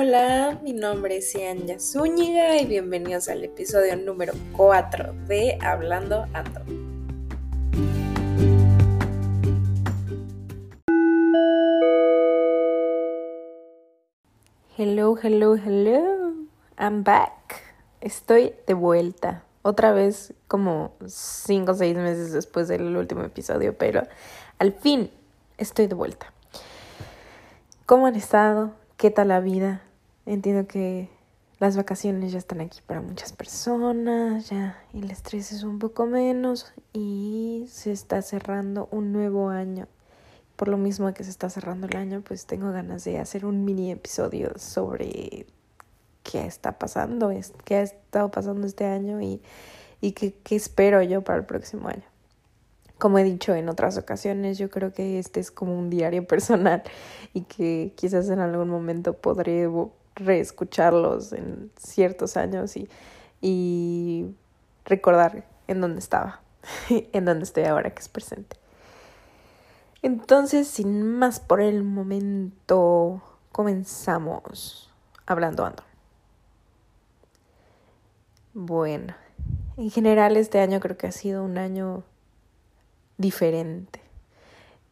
Hola, mi nombre es Cianya Zúñiga y bienvenidos al episodio número 4 de Hablando Ando. Hello, hello, hello. I'm back. Estoy de vuelta. Otra vez como 5 o 6 meses después del último episodio, pero al fin estoy de vuelta. ¿Cómo han estado? ¿Qué tal la vida? Entiendo que las vacaciones ya están aquí para muchas personas, ya el estrés es un poco menos y se está cerrando un nuevo año. Por lo mismo que se está cerrando el año, pues tengo ganas de hacer un mini episodio sobre qué está pasando, qué ha estado pasando este año y, y qué, qué espero yo para el próximo año. Como he dicho en otras ocasiones, yo creo que este es como un diario personal y que quizás en algún momento podré reescucharlos en ciertos años y, y recordar en dónde estaba, en dónde estoy ahora que es presente. Entonces, sin más por el momento, comenzamos hablando ando. Bueno, en general este año creo que ha sido un año diferente.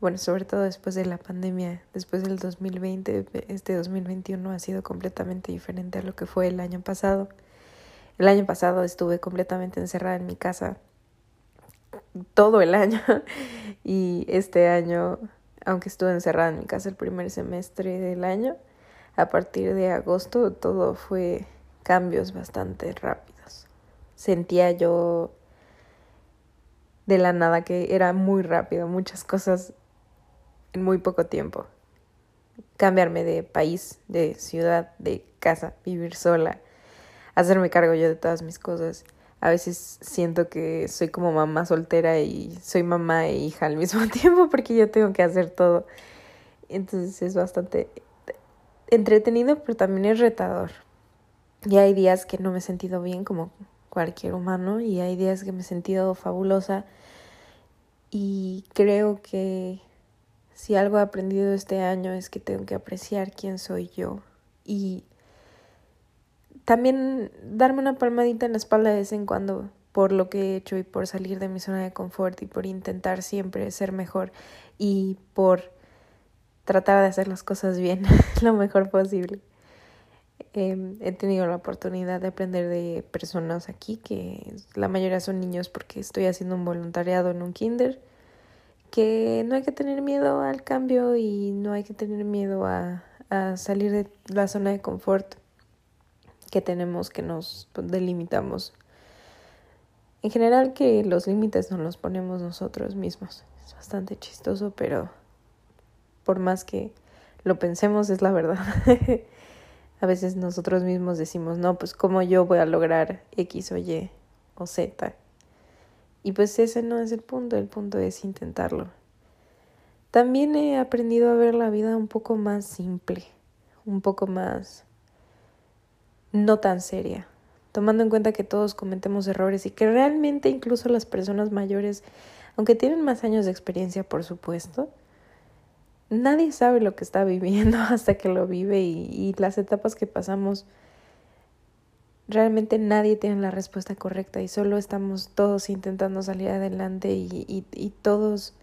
Bueno, sobre todo después de la pandemia, después del 2020, este 2021 ha sido completamente diferente a lo que fue el año pasado. El año pasado estuve completamente encerrada en mi casa todo el año y este año, aunque estuve encerrada en mi casa el primer semestre del año, a partir de agosto todo fue cambios bastante rápidos. Sentía yo de la nada que era muy rápido, muchas cosas en muy poco tiempo. Cambiarme de país, de ciudad, de casa, vivir sola, hacerme cargo yo de todas mis cosas. A veces siento que soy como mamá soltera y soy mamá e hija al mismo tiempo porque yo tengo que hacer todo. Entonces es bastante entretenido, pero también es retador. Y hay días que no me he sentido bien como cualquier humano y hay días que me he sentido fabulosa y creo que si algo he aprendido este año es que tengo que apreciar quién soy yo y también darme una palmadita en la espalda de vez en cuando por lo que he hecho y por salir de mi zona de confort y por intentar siempre ser mejor y por tratar de hacer las cosas bien lo mejor posible. Em, he tenido la oportunidad de aprender de personas aquí, que la mayoría son niños porque estoy haciendo un voluntariado en un kinder, que no hay que tener miedo al cambio y no hay que tener miedo a, a salir de la zona de confort que tenemos, que nos delimitamos. En general que los límites nos los ponemos nosotros mismos. Es bastante chistoso, pero por más que lo pensemos es la verdad. a veces nosotros mismos decimos, no, pues cómo yo voy a lograr X o Y o Z. Y pues ese no es el punto, el punto es intentarlo. También he aprendido a ver la vida un poco más simple, un poco más no tan seria, tomando en cuenta que todos cometemos errores y que realmente incluso las personas mayores, aunque tienen más años de experiencia, por supuesto, nadie sabe lo que está viviendo hasta que lo vive y, las etapas que pasamos realmente nadie tiene la respuesta correcta y solo estamos todos intentando salir adelante y, y, todos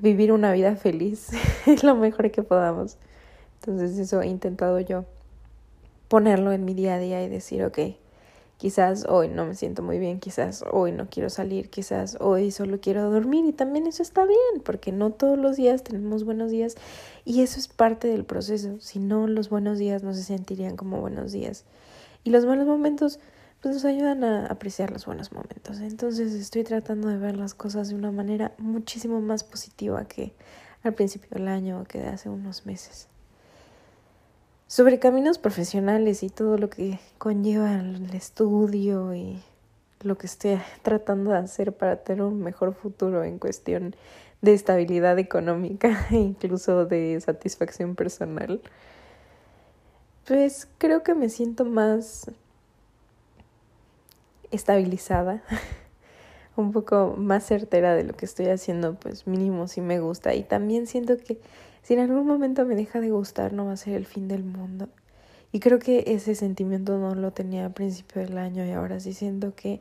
vivir una vida feliz es lo mejor que podamos. Entonces eso he intentado yo ponerlo en mi día a día y decir, ok, Quizás hoy no me siento muy bien, quizás hoy no quiero salir, quizás hoy solo quiero dormir y también eso está bien, porque no todos los días tenemos buenos días y eso es parte del proceso. Si no, los buenos días no se sentirían como buenos días. Y los malos momentos pues nos ayudan a apreciar los buenos momentos. Entonces estoy tratando de ver las cosas de una manera muchísimo más positiva que al principio del año o que de hace unos meses sobre caminos profesionales y todo lo que conlleva el estudio y lo que estoy tratando de hacer para tener un mejor futuro en cuestión de estabilidad económica e incluso de satisfacción personal. Pues creo que me siento más estabilizada un poco más certera de lo que estoy haciendo, pues mínimo si me gusta. Y también siento que si en algún momento me deja de gustar, no va a ser el fin del mundo. Y creo que ese sentimiento no lo tenía al principio del año y ahora sí siento que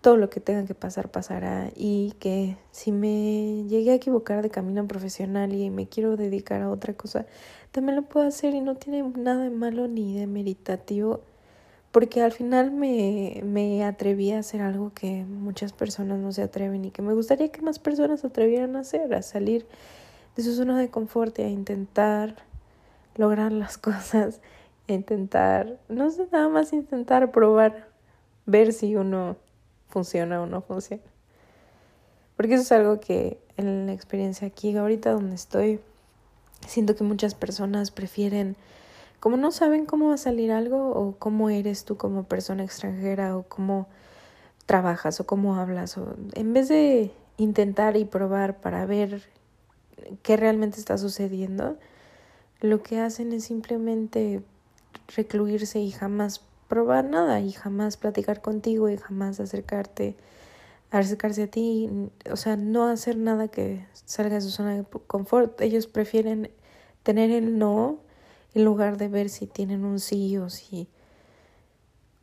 todo lo que tenga que pasar pasará y que si me llegué a equivocar de camino profesional y me quiero dedicar a otra cosa, también lo puedo hacer y no tiene nada de malo ni de meritativo porque al final me, me atreví a hacer algo que muchas personas no se atreven y que me gustaría que más personas se atrevieran a hacer, a salir de su zona de confort a intentar lograr las cosas, a intentar, no sé, nada más intentar probar, ver si uno funciona o no funciona. Porque eso es algo que en la experiencia aquí, ahorita donde estoy, siento que muchas personas prefieren, como no saben cómo va a salir algo o cómo eres tú como persona extranjera o cómo trabajas o cómo hablas, o en vez de intentar y probar para ver qué realmente está sucediendo, lo que hacen es simplemente recluirse y jamás probar nada y jamás platicar contigo y jamás acercarte acercarse a ti, o sea, no hacer nada que salga de su zona de confort. Ellos prefieren tener el no en lugar de ver si tienen un sí o si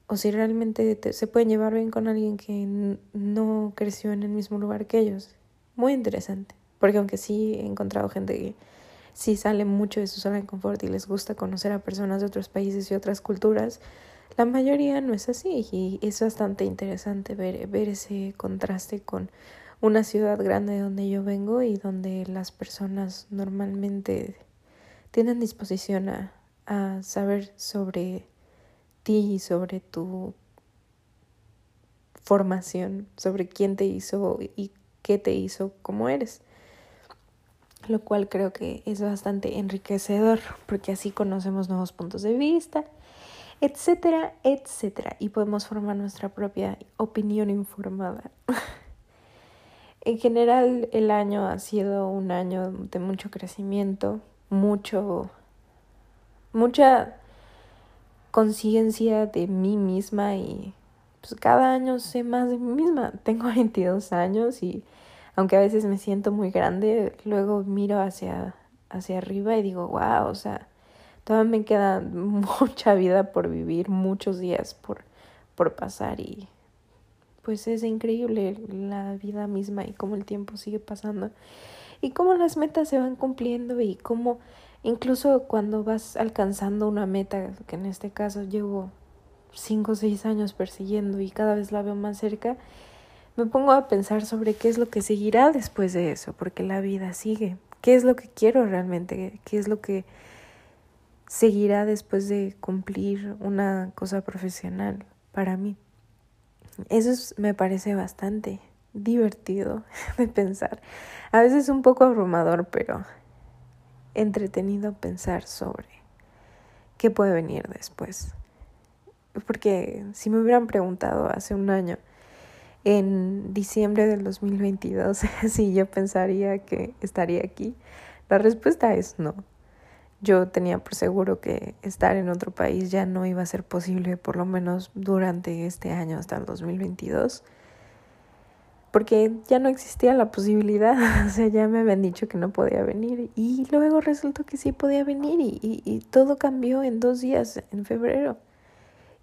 o si realmente se pueden llevar bien con alguien que no creció en el mismo lugar que ellos. Muy interesante, porque aunque sí he encontrado gente que sí sale mucho de su zona de confort y les gusta conocer a personas de otros países y otras culturas, la mayoría no es así y es bastante interesante ver, ver ese contraste con una ciudad grande de donde yo vengo y donde las personas normalmente tienen disposición a, a saber sobre ti y sobre tu formación, sobre quién te hizo y qué te hizo como eres. Lo cual creo que es bastante enriquecedor porque así conocemos nuevos puntos de vista etcétera, etcétera. Y podemos formar nuestra propia opinión informada. en general, el año ha sido un año de mucho crecimiento, mucho, mucha conciencia de mí misma y pues cada año sé más de mí misma. Tengo 22 años y aunque a veces me siento muy grande, luego miro hacia, hacia arriba y digo, wow, o sea, Todavía me queda mucha vida por vivir, muchos días por, por pasar y pues es increíble la vida misma y cómo el tiempo sigue pasando y cómo las metas se van cumpliendo y cómo incluso cuando vas alcanzando una meta, que en este caso llevo cinco o seis años persiguiendo y cada vez la veo más cerca, me pongo a pensar sobre qué es lo que seguirá después de eso, porque la vida sigue. ¿Qué es lo que quiero realmente? ¿Qué es lo que seguirá después de cumplir una cosa profesional para mí. Eso me parece bastante divertido de pensar. A veces un poco abrumador, pero entretenido pensar sobre qué puede venir después. Porque si me hubieran preguntado hace un año, en diciembre del 2022, si yo pensaría que estaría aquí, la respuesta es no. Yo tenía por seguro que estar en otro país ya no iba a ser posible, por lo menos durante este año hasta el 2022, porque ya no existía la posibilidad, o sea, ya me habían dicho que no podía venir y luego resultó que sí podía venir y, y, todo cambió en dos días, en febrero,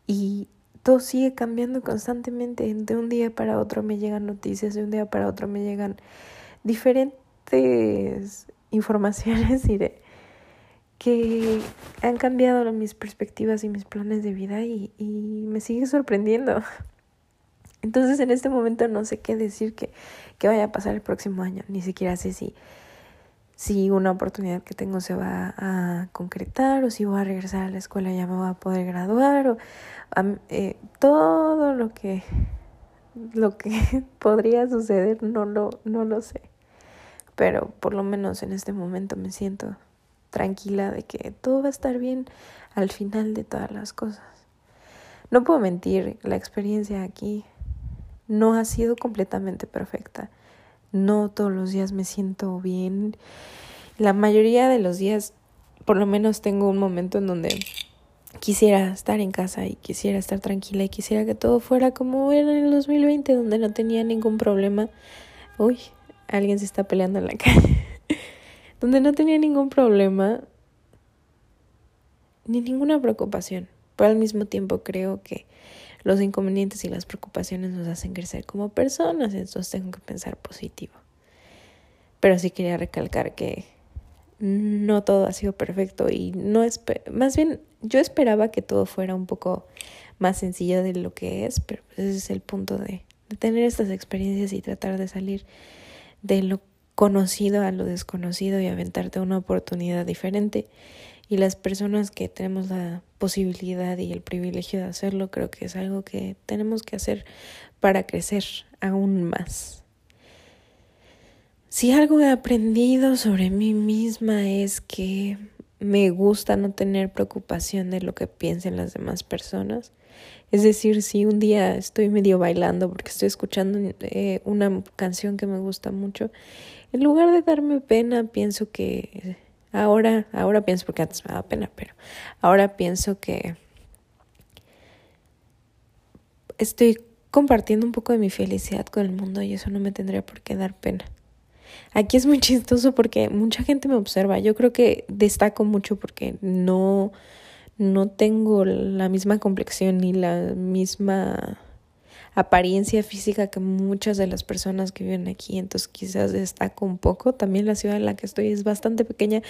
y todo sigue cambiando constantemente, de un día para otro me llegan noticias, de un día para otro me llegan diferentes informaciones de que han cambiado mis perspectivas y mis planes de vida y, y me sigue sorprendiendo. Entonces en este momento no sé qué decir que, que vaya a pasar el próximo año, ni siquiera sé si, si una oportunidad que tengo se va a concretar o si voy a regresar a la escuela ya me voy a poder graduar o eh, todo lo que lo que podría suceder no lo, no lo sé. Pero por lo menos en este momento me siento tranquila de que todo va a estar bien al final de todas las cosas. No puedo mentir, la experiencia aquí no ha sido completamente perfecta. No todos los días me siento bien. La mayoría de los días, por lo menos tengo un momento en donde quisiera estar en casa y quisiera estar tranquila y quisiera que todo fuera como era en el 2020, donde no tenía ningún problema. Uy, alguien se está peleando en la calle. donde no tenía ningún problema ni ninguna preocupación. Pero al mismo tiempo creo que los inconvenientes y las preocupaciones nos hacen crecer como personas, entonces tengo que pensar positivo. Pero sí quería recalcar que no todo ha sido perfecto y no es más bien yo esperaba que todo fuera un poco más sencillo de lo que es, pero pues ese es el punto de, de tener estas experiencias y tratar de salir de lo conocido a lo desconocido y aventarte una oportunidad diferente. Y las personas que tenemos la posibilidad y el privilegio de hacerlo, creo que es algo que tenemos que hacer para crecer aún más. Si algo he aprendido sobre mí misma es que me gusta no tener preocupación de lo que piensen las demás personas. Es decir, si un día estoy medio bailando porque estoy escuchando eh, una canción que me gusta mucho, en lugar de darme pena, pienso que ahora, ahora pienso porque antes me daba pena, pero ahora pienso que estoy compartiendo un poco de mi felicidad con el mundo y eso no me tendría por qué dar pena. Aquí es muy chistoso porque mucha gente me observa. Yo creo que destaco mucho porque no, no tengo la misma complexión ni la misma apariencia física que muchas de las personas que viven aquí. Entonces quizás destaco un poco. También la ciudad en la que estoy es bastante pequeña.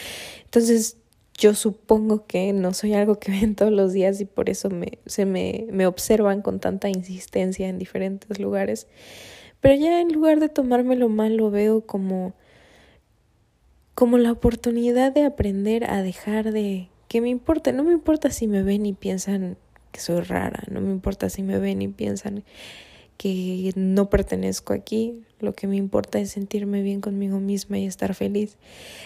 Entonces yo supongo que no soy algo que ven todos los días y por eso me, se me, me observan con tanta insistencia en diferentes lugares. Pero ya en lugar de tomármelo mal, lo veo como, como la oportunidad de aprender a dejar de que me importa. No me importa si me ven y piensan que soy rara, no me importa si me ven y piensan que no pertenezco aquí, lo que me importa es sentirme bien conmigo misma y estar feliz.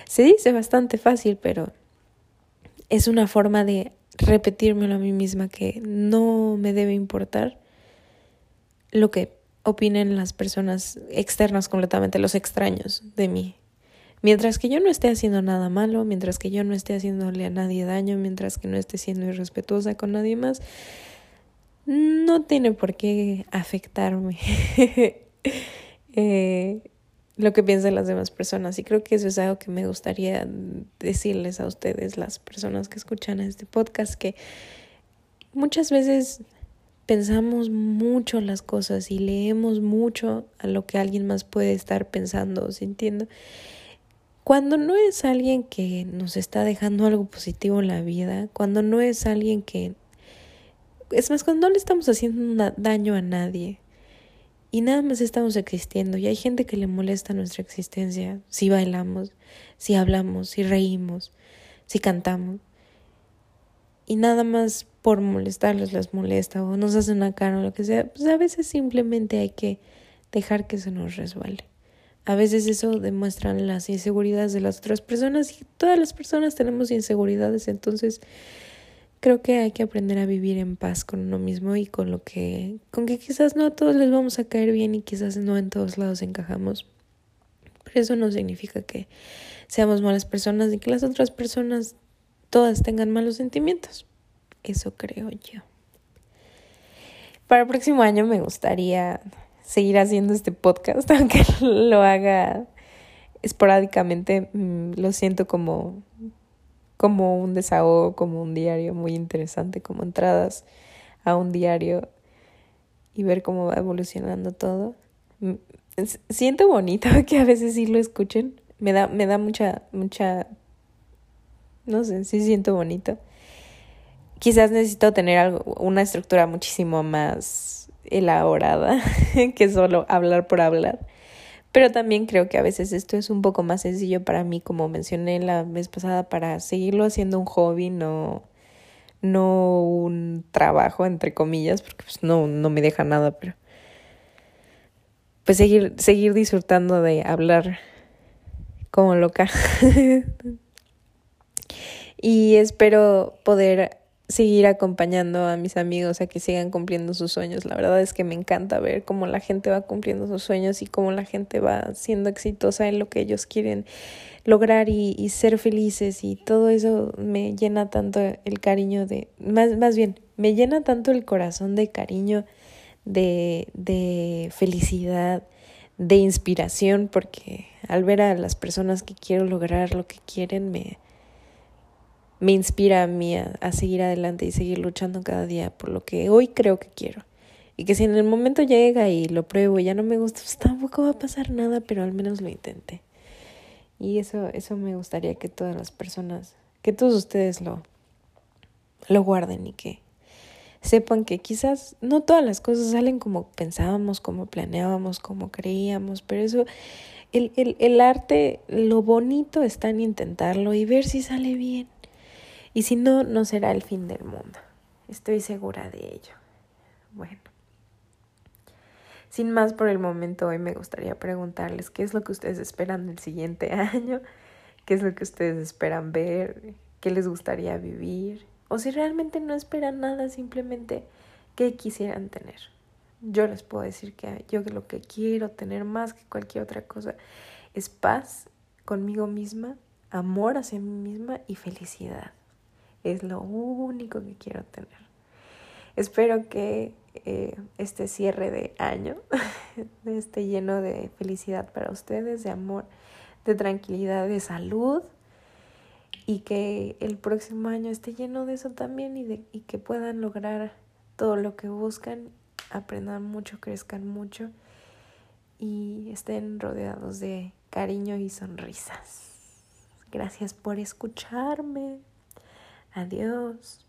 Se dice bastante fácil, pero es una forma de repetírmelo a mí misma que no me debe importar lo que opinen las personas externas completamente, los extraños de mí. Mientras que yo no esté haciendo nada malo, mientras que yo no esté haciéndole a nadie daño, mientras que no esté siendo irrespetuosa con nadie más, no tiene por qué afectarme eh, lo que piensan las demás personas. Y creo que eso es algo que me gustaría decirles a ustedes, las personas que escuchan este podcast, que muchas veces pensamos mucho las cosas y leemos mucho a lo que alguien más puede estar pensando o sintiendo. Cuando no es alguien que nos está dejando algo positivo en la vida, cuando no es alguien que... Es más, cuando no le estamos haciendo daño a nadie y nada más estamos existiendo y hay gente que le molesta nuestra existencia si bailamos, si hablamos, si reímos, si cantamos y nada más por molestarles les molesta o nos hacen una cara o lo que sea, pues a veces simplemente hay que dejar que se nos resbale. A veces eso demuestran las inseguridades de las otras personas y todas las personas tenemos inseguridades, entonces creo que hay que aprender a vivir en paz con uno mismo y con lo que con que quizás no a todos les vamos a caer bien y quizás no en todos lados encajamos. Pero eso no significa que seamos malas personas y que las otras personas todas tengan malos sentimientos. Eso creo yo. Para el próximo año me gustaría seguir haciendo este podcast, aunque lo haga esporádicamente. Mm, lo siento como, como un desahogo, como un diario muy interesante, como entradas a un diario y ver cómo va evolucionando todo. Mm, siento bonito que a veces sí lo escuchen. Me da, me da mucha, mucha, no sé, sí siento bonito quizás necesito tener algo, una estructura muchísimo más elaborada que solo hablar por hablar. Pero también creo que a veces esto es un poco más sencillo para mí, como mencioné la vez pasada, para seguirlo haciendo un hobby, no, no un trabajo, entre comillas, porque pues no, no me deja nada, pero pues seguir, seguir disfrutando de hablar como loca. y espero poder seguir acompañando a mis amigos a que sigan cumpliendo sus sueños. La verdad es que me encanta ver cómo la gente va cumpliendo sus sueños y cómo la gente va siendo exitosa en lo que ellos quieren lograr y, ser felices y todo eso me llena tanto el cariño de, más, más bien, me llena tanto el corazón de cariño, de, de felicidad, de inspiración, porque al ver a las personas que quiero lograr lo que quieren, me, me inspira a mí a, seguir adelante y seguir luchando cada día por lo que hoy creo que quiero. Y que si en el momento llega y lo pruebo y ya no me gusta, pues tampoco va a pasar nada, pero al menos lo intenté. Y eso, eso me gustaría que todas las personas, que todos ustedes lo, lo guarden y que sepan que quizás no todas las cosas salen como pensábamos, como planeábamos, como creíamos, pero eso, el, el, el arte, lo bonito está en intentarlo y ver si sale bien. Y si no, no será el fin del mundo. Estoy segura de ello. Bueno. Sin más por el momento, hoy me gustaría preguntarles qué es lo que ustedes esperan del siguiente año, qué es lo que ustedes esperan ver, qué les gustaría vivir, o si realmente no esperan nada, simplemente qué quisieran tener. Yo les puedo decir que yo lo que quiero tener más que cualquier otra cosa es paz conmigo misma, amor hacia mí misma y felicidad. Es lo único que quiero tener. Espero que eh, este cierre de año esté lleno de felicidad para ustedes, de amor, de tranquilidad, de salud y que el próximo año esté lleno de eso también y, de, y que puedan lograr todo lo que buscan, aprendan mucho, crezcan mucho y estén rodeados de cariño y sonrisas. Gracias por escucharme. Adiós.